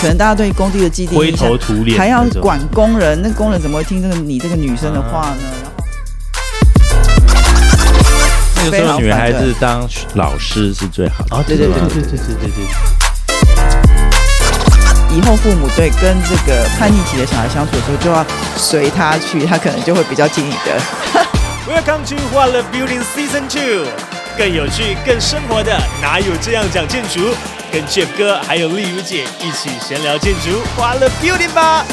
可能大家对工地的基地灰头土脸，还要管工人，那工人怎么会听这个你这个女生的话呢？然后那个时候女孩子当老师是最好的。哦，对对对对对对对对。以后父母对跟这个叛逆期的小孩相处的时候，就要随他去，他可能就会比较听你的。Welcome to 花了 Building Season Two，更有趣、更生活的哪有这样讲建筑？跟 Jeff 哥还有丽如姐一起闲聊建筑，欢乐 Building 吧！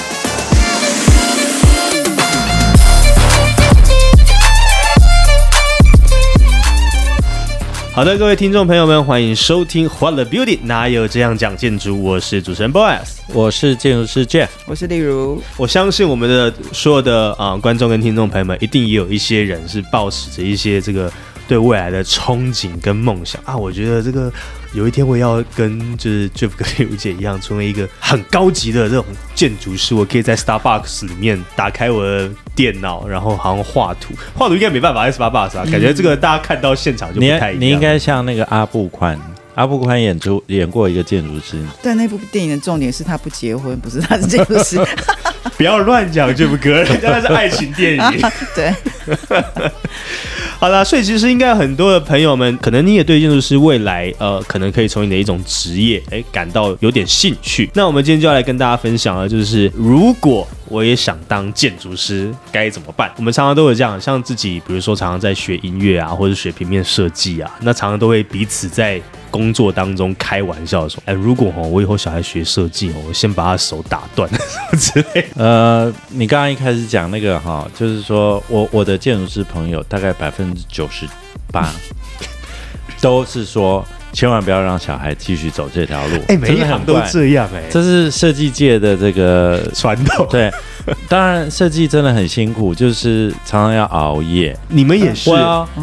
好的，各位听众朋友们，欢迎收听《欢乐 Beauty》，哪有这样讲建筑？我是主持人 Boys。我是建筑师 Jeff，我是例如，我相信我们的所有的啊、呃观众跟听众朋友们，一定也有一些人是抱持着一些这个对未来的憧憬跟梦想啊。我觉得这个有一天我要跟就是 Jeff 跟丽如 姐一样，成为一个很高级的这种建筑师，我可以在 Starbucks 里面打开我的电脑，然后好像画图，画图应该没办法在 Starbucks 啊，感觉这个大家看到现场就不你太一样。你应该像那个阿布宽，阿布宽演出演过一个建筑师，但那部电影的重点是他不结婚，不是他是建筑师。不要乱讲 Jeff 哥，人 家那是爱情电影。对，好啦，所以其实应该很多的朋友们，可能你也对建筑师未来呃，可能可以从你的一种职业哎感到有点兴趣。那我们今天就要来跟大家分享的，就是如果我也想当建筑师，该怎么办？我们常常都有这样，像自己，比如说常常在学音乐啊，或者学平面设计啊，那常常都会彼此在。工作当中开玩笑说：“哎，如果哦，我以后小孩学设计哦，我先把他手打断 之类。呃，你刚刚一开始讲那个哈，就是说我我的建筑师朋友大概百分之九十八 都是说，千万不要让小孩继续走这条路。哎，每真一行都这样哎，这是设计界的这个传统。对。当然，设计真的很辛苦，就是常常要熬夜。你们也是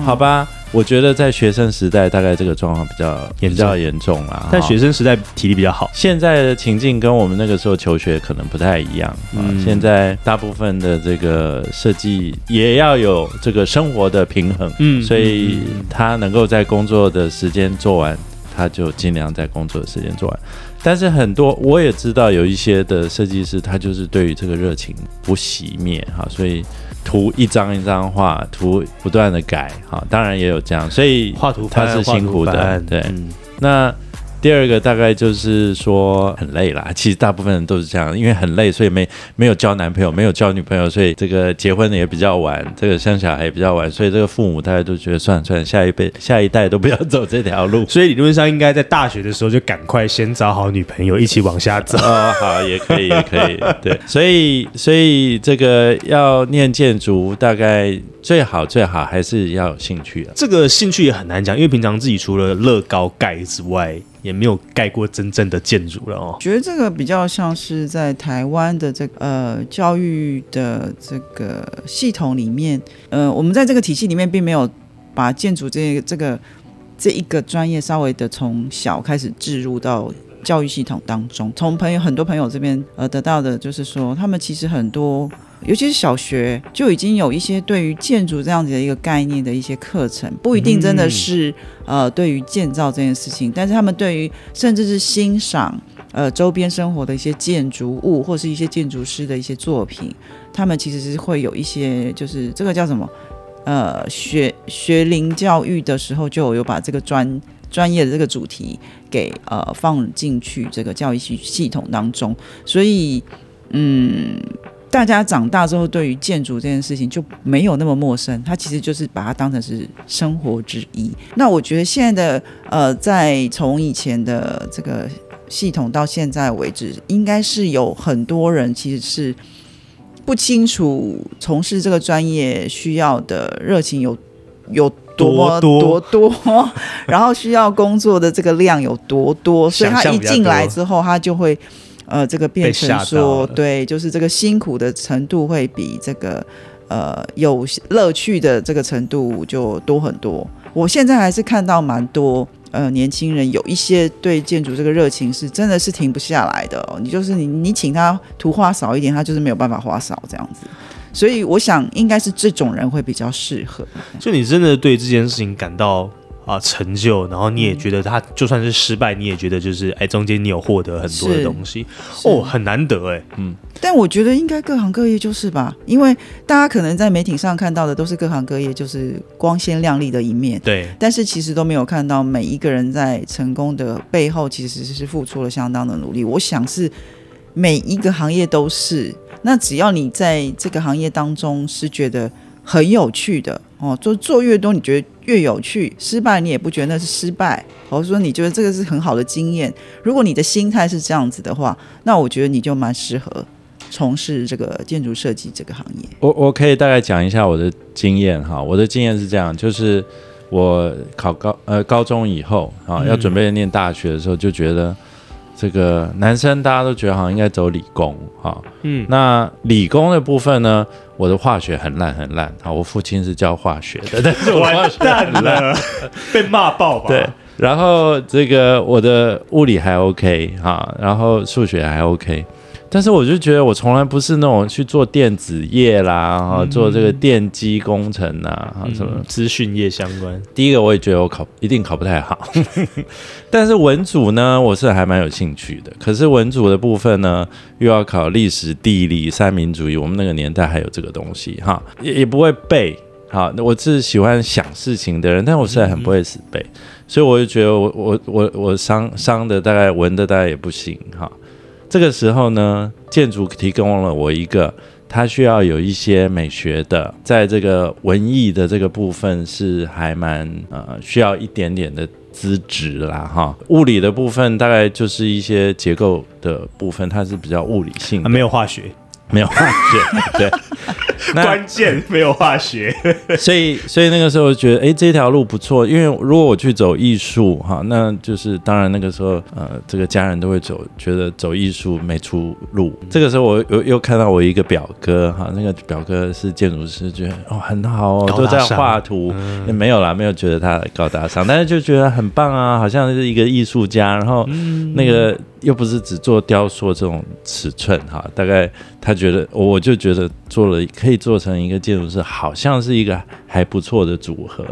好吧。我觉得在学生时代，大概这个状况比较严重比较严重啦。但学生时代体力比较好。现在的情境跟我们那个时候求学可能不太一样。嗯，嗯现在大部分的这个设计也要有这个生活的平衡。嗯所以他能够在工作的时间做完，他就尽量在工作的时间做完。但是很多我也知道有一些的设计师，他就是对于这个热情不熄灭哈，所以图一张一张画，图不断的改哈，当然也有这样，所以画图它是辛苦的，对。嗯那第二个大概就是说很累啦，其实大部分人都是这样，因为很累，所以没没有交男朋友，没有交女朋友，所以这个结婚的也比较晚，这个生小孩也比较晚，所以这个父母大家都觉得算了算了，下一辈 下一代都不要走这条路。所以理论上应该在大学的时候就赶快先找好女朋友，一起往下走。哦，好，也可以，也可以，对，所以，所以这个要念建筑，大概最好最好还是要有兴趣的。这个兴趣也很难讲，因为平常自己除了乐高盖之外，也没有盖过真正的建筑了哦。觉得这个比较像是在台湾的这个呃教育的这个系统里面，呃，我们在这个体系里面并没有把建筑这个这个这一个专业稍微的从小开始置入到教育系统当中。从朋友很多朋友这边呃得到的就是说，他们其实很多。尤其是小学就已经有一些对于建筑这样子的一个概念的一些课程，不一定真的是、呃对于建造这件事情，但是他们对于甚至是欣赏呃周边生活的一些建筑物，或是一些建筑师的一些作品，他们其实是会有一些就是这个叫什么呃学学龄教育的时候就有把这个专专业的这个主题给呃放进去这个教育系系统当中，所以嗯。大家长大之后，对于建筑这件事情就没有那么陌生，它其实就是把它当成是生活之一。那我觉得现在的呃，在从以前的这个系统到现在为止，应该是有很多人其实是不清楚从事这个专业需要的热情有有多么多多多，然后需要工作的这个量有多多，所以他一进来之后，他就会。呃，这个变成说，对，就是这个辛苦的程度会比这个呃有乐趣的这个程度就多很多。我现在还是看到蛮多呃年轻人有一些对建筑这个热情是真的是停不下来的、哦。你就是你你请他图画少一点，他就是没有办法画少这样子。所以我想应该是这种人会比较适合。就你真的对这件事情感到啊成就，然后你也觉得他就算是失败，你也觉得就是哎中间你有获得很多的东西。哦，很难得哎，嗯。但我觉得应该各行各业就是吧，因为大家可能在媒体上看到的都是各行各业就是光鲜亮丽的一面，对，但是其实都没有看到每一个人在成功的背后其实是付出了相当的努力。我想是每一个行业都是，那只要你在这个行业当中是觉得很有趣的哦，做做越多，你觉得越有趣，失败你也不觉得那是失败，或者说你觉得这个是很好的经验。如果你的心态是这样子的话，那我觉得你就蛮适合从事这个建筑设计这个行业。我我可以大概讲一下我的经验哈，我的经验是这样，就是我考高呃高中以后啊，要准备念大学的时候，就觉得这个男生大家都觉得好像应该走理工哈，嗯，那理工的部分呢，我的化学很烂很烂啊，我父亲是教化学的，但是我化完学蛋了，被骂爆吧？对，然后这个我的物理还 OK 哈，然后数学还 OK，但是我就觉得我从来不是那种去做电子业啦，哈、做这个电机工程啊，哈什么。嗯资讯业相关，第一个我也觉得我考一定考不太好，但是文组呢，我是还蛮有兴趣的。可是文组的部分呢，又要考历史、地理、三民主义，我们那个年代还有这个东西哈，也也不会背。好，那我是喜欢想事情的人，但我实在很不会死背，所以我就觉得我我我我伤伤的大概文的大概也不行哈。这个时候呢，建筑提供了我一个，它需要有一些美学的，在这个文艺的这个部分是还蛮呃需要一点点的资质啦哈。物理的部分大概就是一些结构的部分，它是比较物理性，的，没有化学，没有化学，对。那关键没有化学，所以，所以那个时候觉得，哎，这条路不错。因为如果我去走艺术，哈，那就是当然那个时候，呃，这个家人都会走，觉得走艺术没出路。这个时候，我又又看到我一个表哥，哈，那个表哥是建筑师，觉得哦很好哦，都在画图，也没有啦，没有觉得他高大上，但是就觉得很棒啊，好像是一个艺术家。然后那个又不是只做雕塑这种尺寸，哈，大概他觉得，我就觉得做了可以做成一个建筑师，好像是一个还不错的组合，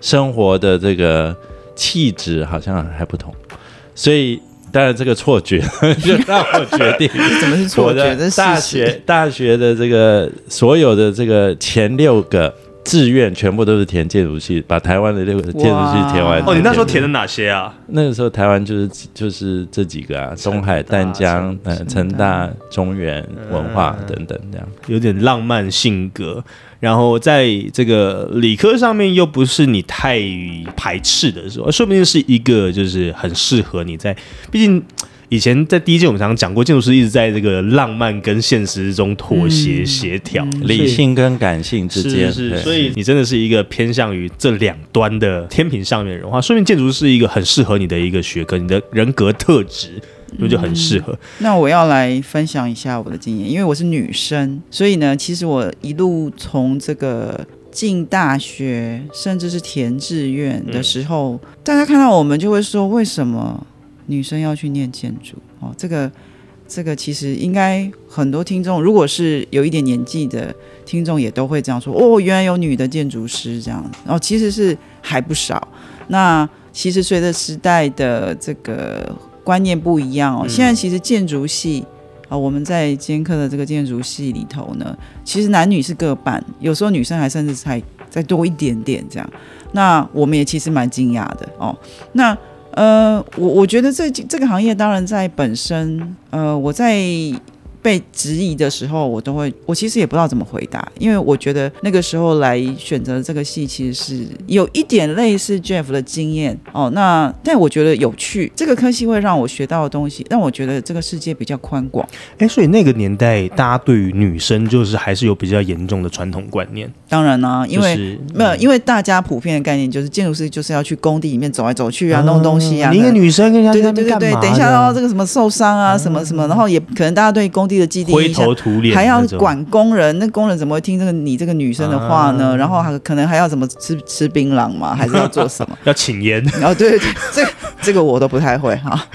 生活的这个气质好像还不同，所以当然这个错觉 就让我决定。怎么是错觉？大学大学的这个所有的这个前六个志愿全部都是填建筑系，把台湾的六个建筑系填完。哦，你那时候填的哪些啊？那个时候台湾就是就是这几个啊，东海、淡江、呃、成大、中原、文化等等这样。有点浪漫性格，然后在这个理科上面又不是你太排斥的时候，说不定是一个就是很适合你在，毕竟。以前在第一届我们常常讲过，建筑师一直在这个浪漫跟现实中妥协协调，理性跟感性之间，是是，所以你真的是一个偏向于这两端的天平上面的人话，说明建筑是一个很适合你的一个学科，你的人格特质那就很适合。那我要来分享一下我的经验，因为我是女生，所以呢，其实我一路从这个进大学，甚至是填志愿的时候，大家看到我们就会说，为什么女生要去念建筑？哦，这个这个其实应该很多听众，如果是有一点年纪的听众，也都会这样说。哦，原来有女的建筑师这样，然后其实是还不少。那其实随着时代的这个观念不一样哦，嗯现在其实建筑系啊、我们在兼课的这个建筑系里头呢，其实男女是各半，有时候女生还甚至才再多一点点这样。那我们也其实蛮惊讶的哦。那呃，我我觉得这这个行业当然在本身，呃，我在被质疑的时候，我都会，我其实也不知道怎么回答，因为我觉得那个时候来选择这个戏，其实是有一点类似 Jeff 的经验哦。那但我觉得有趣，这个科系会让我学到的东西，让我觉得这个世界比较宽广。哎、所以那个年代大家对于女生就是还是有比较严重的传统观念，当然啦、因为、就是没有，因为大家普遍的概念就是建筑师就是要去工地里面走来走去啊，弄东西啊。你一个女生跟人家对在对对对对，等一下哦，的这个什么受伤啊，什么什么，然后也可能大家对工地的既定灰印象头土脸，还要。管工人，那工人怎么会听这个你这个女生的话呢？啊然后还可能还要怎么吃吃槟榔嘛，还是要做什么？要请烟，然 后对对对，这个这个我都不太会哈。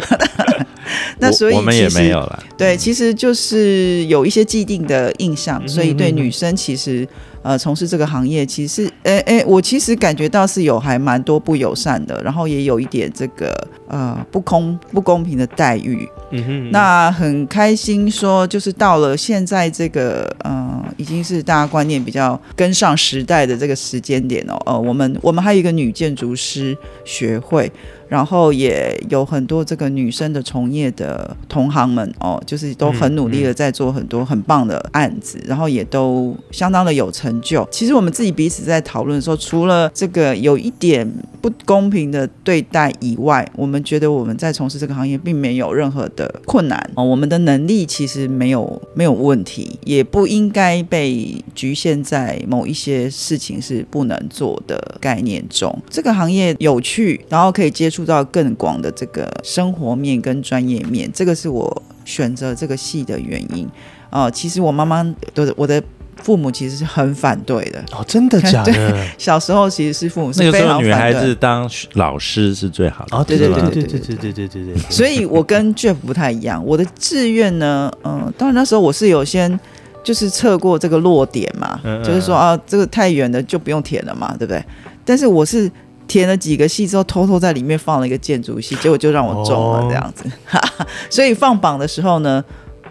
那所以我我们也没有了。对，其实就是有一些既定的印象，嗯所以对女生其实呃从事这个行业，其实诶诶，我其实感觉到是有还蛮多不友善的，然后也有一点这个呃不公不公平的待遇。嗯哼，那很开心说，就是到了现在这个呃，已经是大家观念比较跟上时代的这个时间点哦。呃，我们我们还有一个女建筑师学会，然后也有很多这个女生的从业的同行们哦，就是都很努力的在做很多很棒的案子，然后也都相当的有成就。其实我们自己彼此在讨论说，除了这个有一点不公平的对待以外，我们觉得我们在从事这个行业并没有任何的困难哦，我们的能力其实没有没有问题，也不应该被局限在某一些事情是不能做的概念中。这个行业有趣，然后可以接触到更广的这个生活面跟专业面，这个是我选择这个系的原因。哦、其实我妈妈的我的父母其实是很反对的。哦，真的假的？小时候其实是父母那是非个时候女常反对，孩子当老师是最好的。哦，对对对对对对对对对对。所以我跟 Jeff 不太一样。我的志愿呢，嗯、当然那时候我是有先就是测过这个落点嘛，嗯嗯就是说啊，这个太远的就不用填了嘛，对不对？但是我是填了几个系之后，偷偷在里面放了一个建筑系，结果就让我中了哦这样子。所以放榜的时候呢。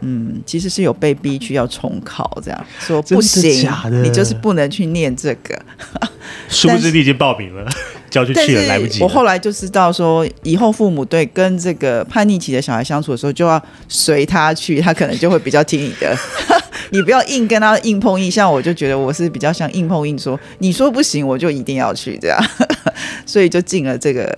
嗯，其实是有被逼去要重考，这样说不行你就是不能去念这个。殊不知你已经报名了，交去去了，来不及我后来就知道说，以后父母对跟这个叛逆期的小孩相处的时候，就要随他去，他可能就会比较听你的。你不要硬跟他硬碰硬，像我就觉得我是比较像硬碰硬说，你说不行，我就一定要去这样，所以就进了这个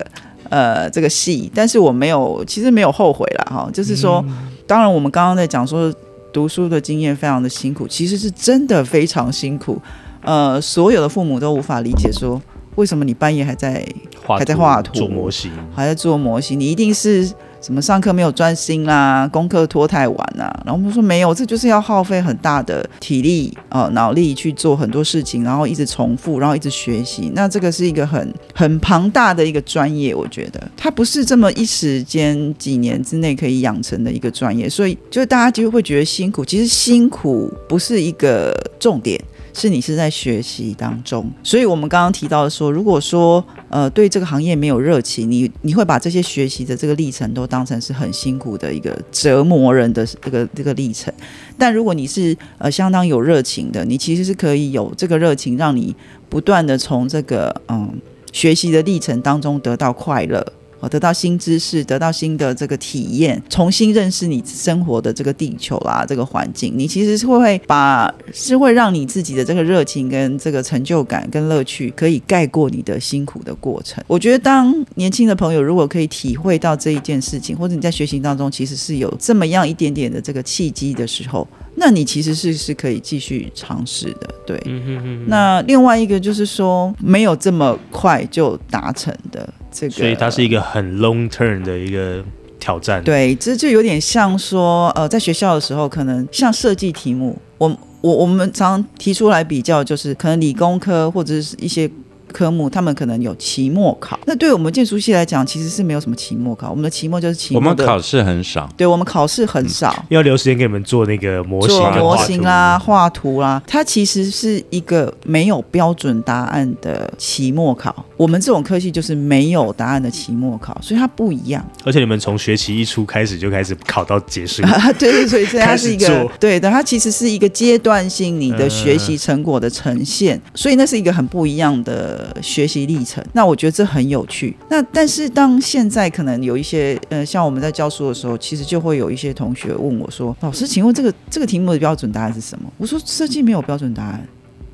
呃这个戏，但是我没有，其实没有后悔了哈，就是说，当然我们刚刚在讲说读书的经验非常的辛苦，其实是真的非常辛苦，呃，所有的父母都无法理解说。为什么你半夜还在画还在画图做模型，还在做模型？你一定是什么上课没有专心啦，功课拖太晚啦。然后我们说没有，这就是要耗费很大的体力呃脑力去做很多事情，然后一直重复，然后一直学习。那这个是一个很很庞大的一个专业，我觉得它不是这么一时间几年之内可以养成的一个专业，所以就是大家就会觉得辛苦。其实辛苦不是一个重点。是你是在学习当中，所以我们刚刚提到的说，如果说呃对这个行业没有热情，你你会把这些学习的这个历程都当成是很辛苦的一个折磨人的这个这个历程。但如果你是呃相当有热情的，你其实是可以有这个热情，让你不断的从这个嗯学习的历程当中得到快乐。哦，得到新知识，得到新的这个体验，重新认识你生活的这个地球啦，这个环境，你其实是会把是会让你自己的这个热情跟这个成就感跟乐趣，可以盖过你的辛苦的过程。我觉得，当年轻的朋友如果可以体会到这一件事情，或者你在学习当中其实是有这么样一点点的这个契机的时候，那你其实是是可以继续尝试的。对，嗯哼哼，那另外一个就是说，没有这么快就达成的这个，所以它是一个很 long term 的一个挑战。，对，这就有点像说，呃，在学校的时候，可能像设计题目，我我我们常提出来比较，就是可能理工科或者是一些。科目他们可能有期末考，那对我们建筑系来讲，其实是没有什么期末考。我们的期末就是期末的，我们考试很少，对我们考试很少，要留时间给你们做那个模型做模型啦、画图啦，它其实是一个没有标准答案的期末考。我们这种科系就是没有答案的期末考，所以它不一样。而且你们从学期一出开始就开始考到结束。啊，对对，所以 这它是一个对的，它其实是一个阶段性你的学习成果的呈现，所以那是一个很不一样的学习历程。那我觉得这很有趣。那但是当现在可能有一些呃，像我们在教书的时候，其实就会有一些同学问我说：“老师，请问这个这个题目的标准答案是什么？”我说：“设计没有标准答案。”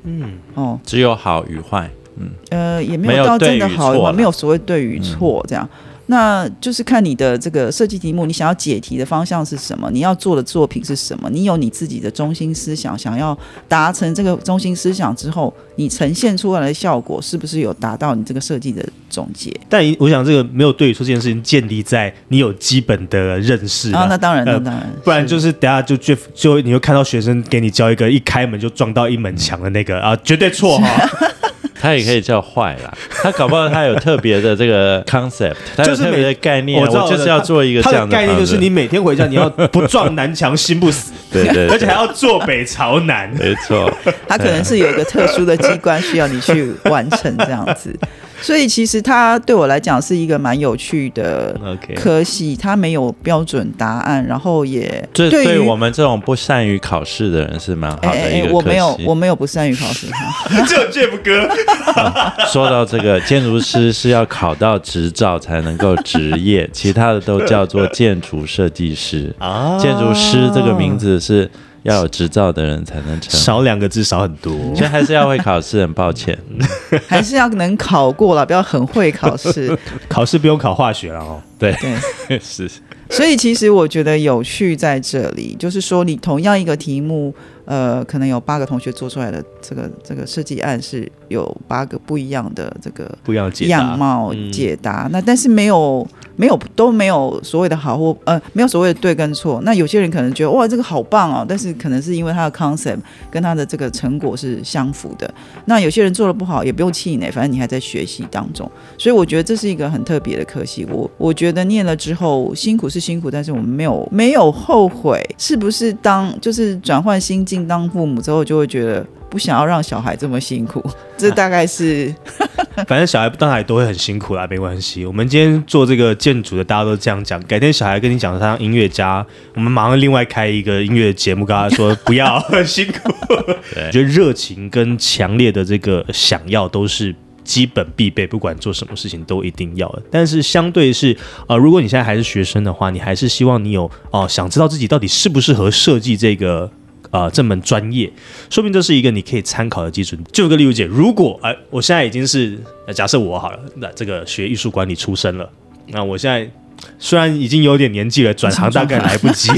嗯，哦，只有好与坏。嗯，呃，也没没有有到真的好与坏，错啦没有所谓对与错这样。那就是看你的这个设计题目，你想要解题的方向是什么？你要做的作品是什么？你有你自己的中心思想，想要达成这个中心思想之后，你呈现出来的效果是不是有达到你这个设计的总结？但我想这个没有对与错这件事情建立在你有基本的认识啊，那，当然，那呃当然，不然就是等下就就你会看到学生给你教一个一开门就撞到一门墙的那个啊，绝对错哈。它也可以叫坏啦。他搞不好他有特别的这个 concept，它有就是特别的概念，我知道我就是要做一个这样的概念，就是你每天回家你要不撞南墙心不死，对对，而且还要坐北朝南。没错，他可能是有一个特殊的机关需要你去完成这样子，所以其实它对我来讲是一个蛮有趣的 OK，科系，它没有标准答案，然后也这对于我们这种不善于考试的人是蛮好哎哎的一个科我没有我没有不善于考试。哈，只有 Jeff 哥。说到这个，建筑师是要考到执照才能够执业，其他的都叫做建筑设计师。啊建筑师这个名字是要有执照的人才能成，少两个字少很多。所以还是要会考试。很抱歉，还是要能考过了，不要很会考试。考试不用考化学了哦。对，对，是所以其实我觉得有趣在这里，就是说你同样一个题目，呃，可能有八个同学做出来的这个这个设计案是有八个不一样的这个不一样的解样貌嗯。解答，那但是没有没有都没有所谓的好或呃没有所谓的对跟错。那有些人可能觉得哇这个好棒哦，但是可能是因为他的 concept 跟他的这个成果是相符的。那有些人做的不好也不用气馁，反正你还在学习当中。所以我觉得这是一个很特别的科系。我我觉得念了之后辛苦是辛苦，但是我们没有没有后悔，是不是当就是转换心境当父母之后就会觉得。不想要让小孩这么辛苦，这大概是 反正小孩当然也都会很辛苦啦，没关系。我们今天做这个建筑的，大家都这样讲。改天小孩跟你讲他当音乐家，我们马上另外开一个音乐节目，跟他说不要很辛苦。我觉得热情跟强烈的这个想要都是。基本必备，不管做什么事情都一定要的。但是相对是，呃，如果你现在还是学生的话，你还是希望你有哦、想知道自己到底适不适合设计这个呃这门专业，说明这是一个你可以参考的基准。就有个例如姐，如果哎、我现在已经是呃假设我好了，那这个学艺术管理出身了，那我现在虽然已经有点年纪了，转行大概 来不及，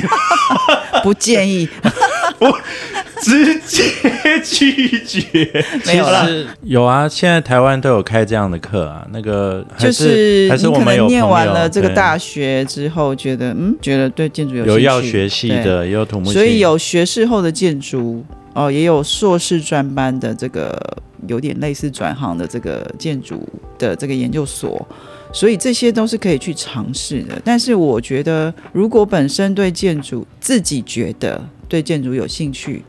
不建议。直接拒绝。没有啦其实有啊，现在台湾都有开这样的课啊。那个还就是还是你可我们有能念完了这个大学之后，觉得嗯，觉得对建筑有有要学系，的，也有土木系，对所以有学士后的建筑哦，也有硕士专班的这个有点类似转行的这个建筑的这个研究所。所以这些都是可以去尝试的，但是我觉得，如果本身对建筑自己觉得对建筑有兴趣，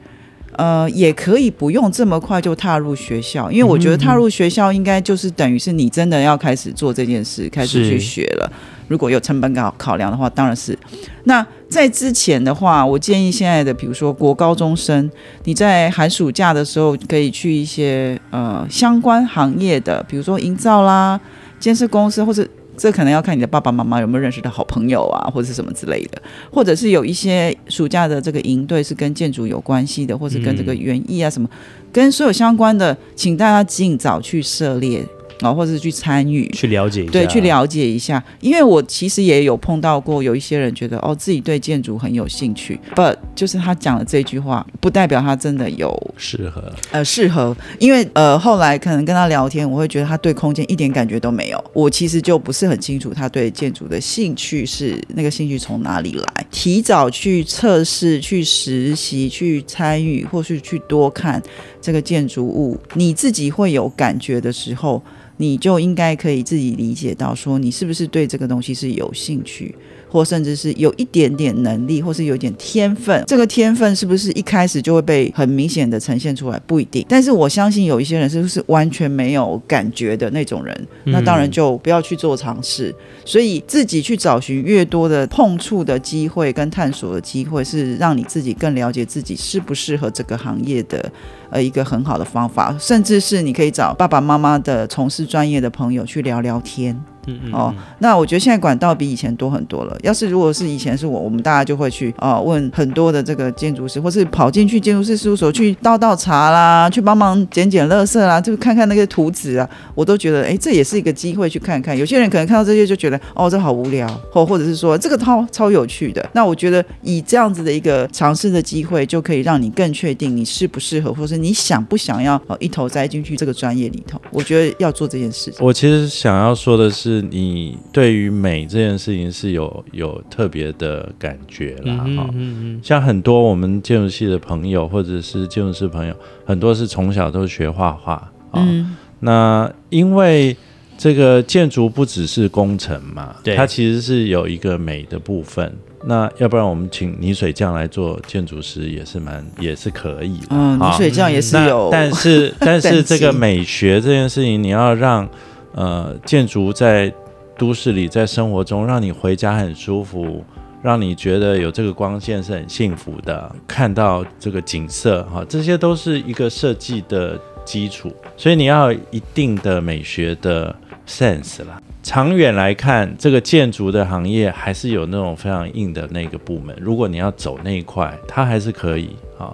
呃，也可以不用这么快就踏入学校，因为我觉得踏入学校应该就是等于是你真的要开始做这件事，开始去学了。如果有成本考考量的话，当然是。那在之前的话，我建议现在的，比如说国高中生，你在寒暑假的时候可以去一些呃相关行业的，比如说营造啦、建设公司，或者这可能要看你的爸爸妈妈有没有认识的好朋友啊，或者是什么之类的，或者是有一些暑假的这个营队是跟建筑有关系的，或是跟这个园艺啊什么，跟所有相关的，请大家尽早去涉猎啊、或者是去参与。去了解一下，对，去了解一下，因为我其实也有碰到过，有一些人觉得哦自己对建筑很有兴趣，but 就是他讲的这句话，不代表他真的有适合。呃适合，因为呃后来可能跟他聊天，我会觉得他对空间一点感觉都没有，我其实就不是很清楚他对建筑的兴趣是那个兴趣从哪里来，提早去测试、去实习、去参与，或是去多看这个建筑物，你自己会有感觉的时候。你就应该可以自己理解到，说你是不是对这个东西是有兴趣，或甚至是有一点点能力，或是有一点天分。这个天分是不是一开始就会被很明显的呈现出来？不一定。但是我相信有一些人是不是完全没有感觉的那种人，那当然就不要去做尝试。所以自己去找寻越多的碰触的机会跟探索的机会，是让你自己更了解自己适不适合这个行业的呃一个很好的方法。甚至是你可以找爸爸妈妈的从事专业的朋友去聊聊天。嗯嗯哦，那我觉得现在管道比以前多很多了。要是如果是以前是我，我们大家就会去啊、问很多的这个建筑师，或是跑进去建筑师事务所去倒倒茶啦，去帮忙捡捡垃圾啦，就看看那个图纸啊，我都觉得哎，这也是一个机会去看看。有些人可能看到这些就觉得哦，这好无聊，或或者是说这个超超有趣的。那我觉得以这样子的一个尝试的机会，就可以让你更确定你适不适合，或是你想不想要哦一头栽进去这个专业里头。我觉得要做这件事情。我其实想要说的是，你对于美这件事情是有有特别的感觉啦，嗯哈、嗯嗯像很多我们建筑系的朋友，或者是建筑师朋友，很多是从小都学画画啊。嗯那因为这个建筑不只是工程嘛，它其实是有一个美的部分。那要不然我们请泥水匠来做建筑师也是蛮也是可以的。泥水匠也是有，但是 但是这个美学这件事情，你要让呃建筑在都市里，在生活中让你回家很舒服，让你觉得有这个光线是很幸福的，看到这个景色哈，这些都是一个设计的基础，所以你要一定的美学的 sense 啦。长远来看，这个建筑的行业还是有那种非常硬的那个部门，如果你要走那一块，它还是可以啊。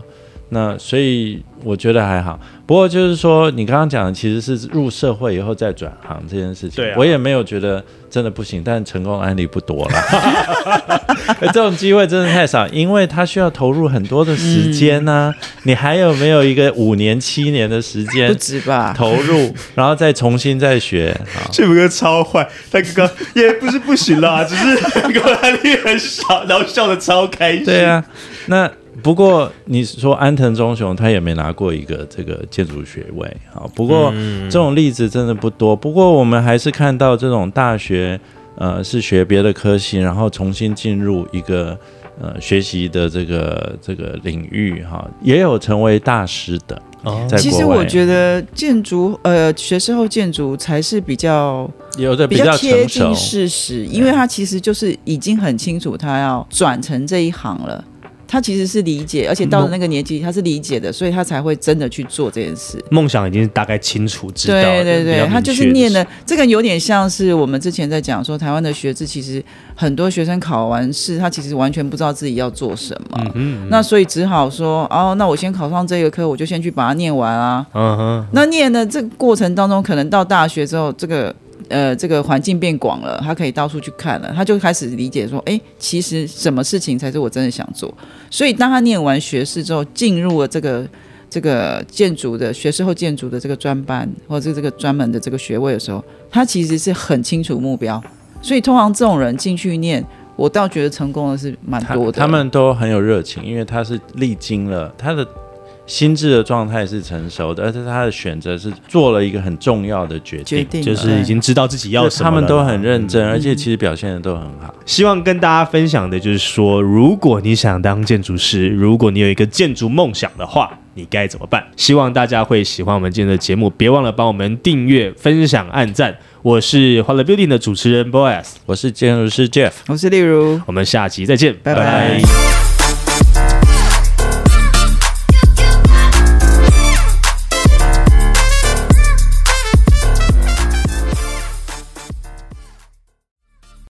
那所以我觉得还好，不过就是说，你刚刚讲的其实是入社会以后再转行这件事情，对啊我也没有觉得真的不行，但成功案例不多了。这种机会真的太少，因为他需要投入很多的时间呢、你还有没有一个五年、七年的时不间止吧？投入，然后再重新再学？啊，这哥超坏，他刚刚也不是不行啦，只是个案例很少，然后笑的超开心。对啊，那不过你说安藤忠雄他也没拿过一个这个建筑学位啊。不过这种例子真的不多。不过我们还是看到这种大学呃是学别的科系，然后重新进入一个呃学习的这个这个领域哈，也有成为大师的。哦在其实我觉得建筑，呃，学士后建筑才是比较有的比较贴近，事实，因为他其实就是已经很清楚他要转成这一行了。他其实是理解，而且到了那个年纪，他是理解的，所以他才会真的去做这件事。梦想已经大概清楚知道，对对对，他就是念的这个有点像是我们之前在讲说，台湾的学制其实很多学生考完试，他其实完全不知道自己要做什么，嗯哼那所以只好说，哦，那我先考上这个科，我就先去把它念完啊。嗯哼，那念的这个过程当中，可能到大学之后，这个呃这个环境变广了，他可以到处去看了，他就开始理解说，哎，其实什么事情才是我真的想做。所以当他念完学士之后，进入了这个这个建筑的学士后建筑的这个专班，或者这个专门的这个学位的时候，他其实是很清楚目标。所以通常这种人进去念，我倒觉得成功的是蛮多的。他们都很有热情，因为他是历经了他的心智的状态是成熟的，而且他的选择是做了一个很重要的决定，决定就是已经知道自己要什么他们都很认真，嗯而且其实表现的都很好。希望跟大家分享的就是说，如果你想当建筑师，如果你有一个建筑梦想的话，你该怎么办？希望大家会喜欢我们今天的节目，别忘了帮我们订阅、分享、按赞。我是欢乐 Building 的主持人 Boas，我是建筑师 Jeff。我是例如。我们下期再见，拜拜拜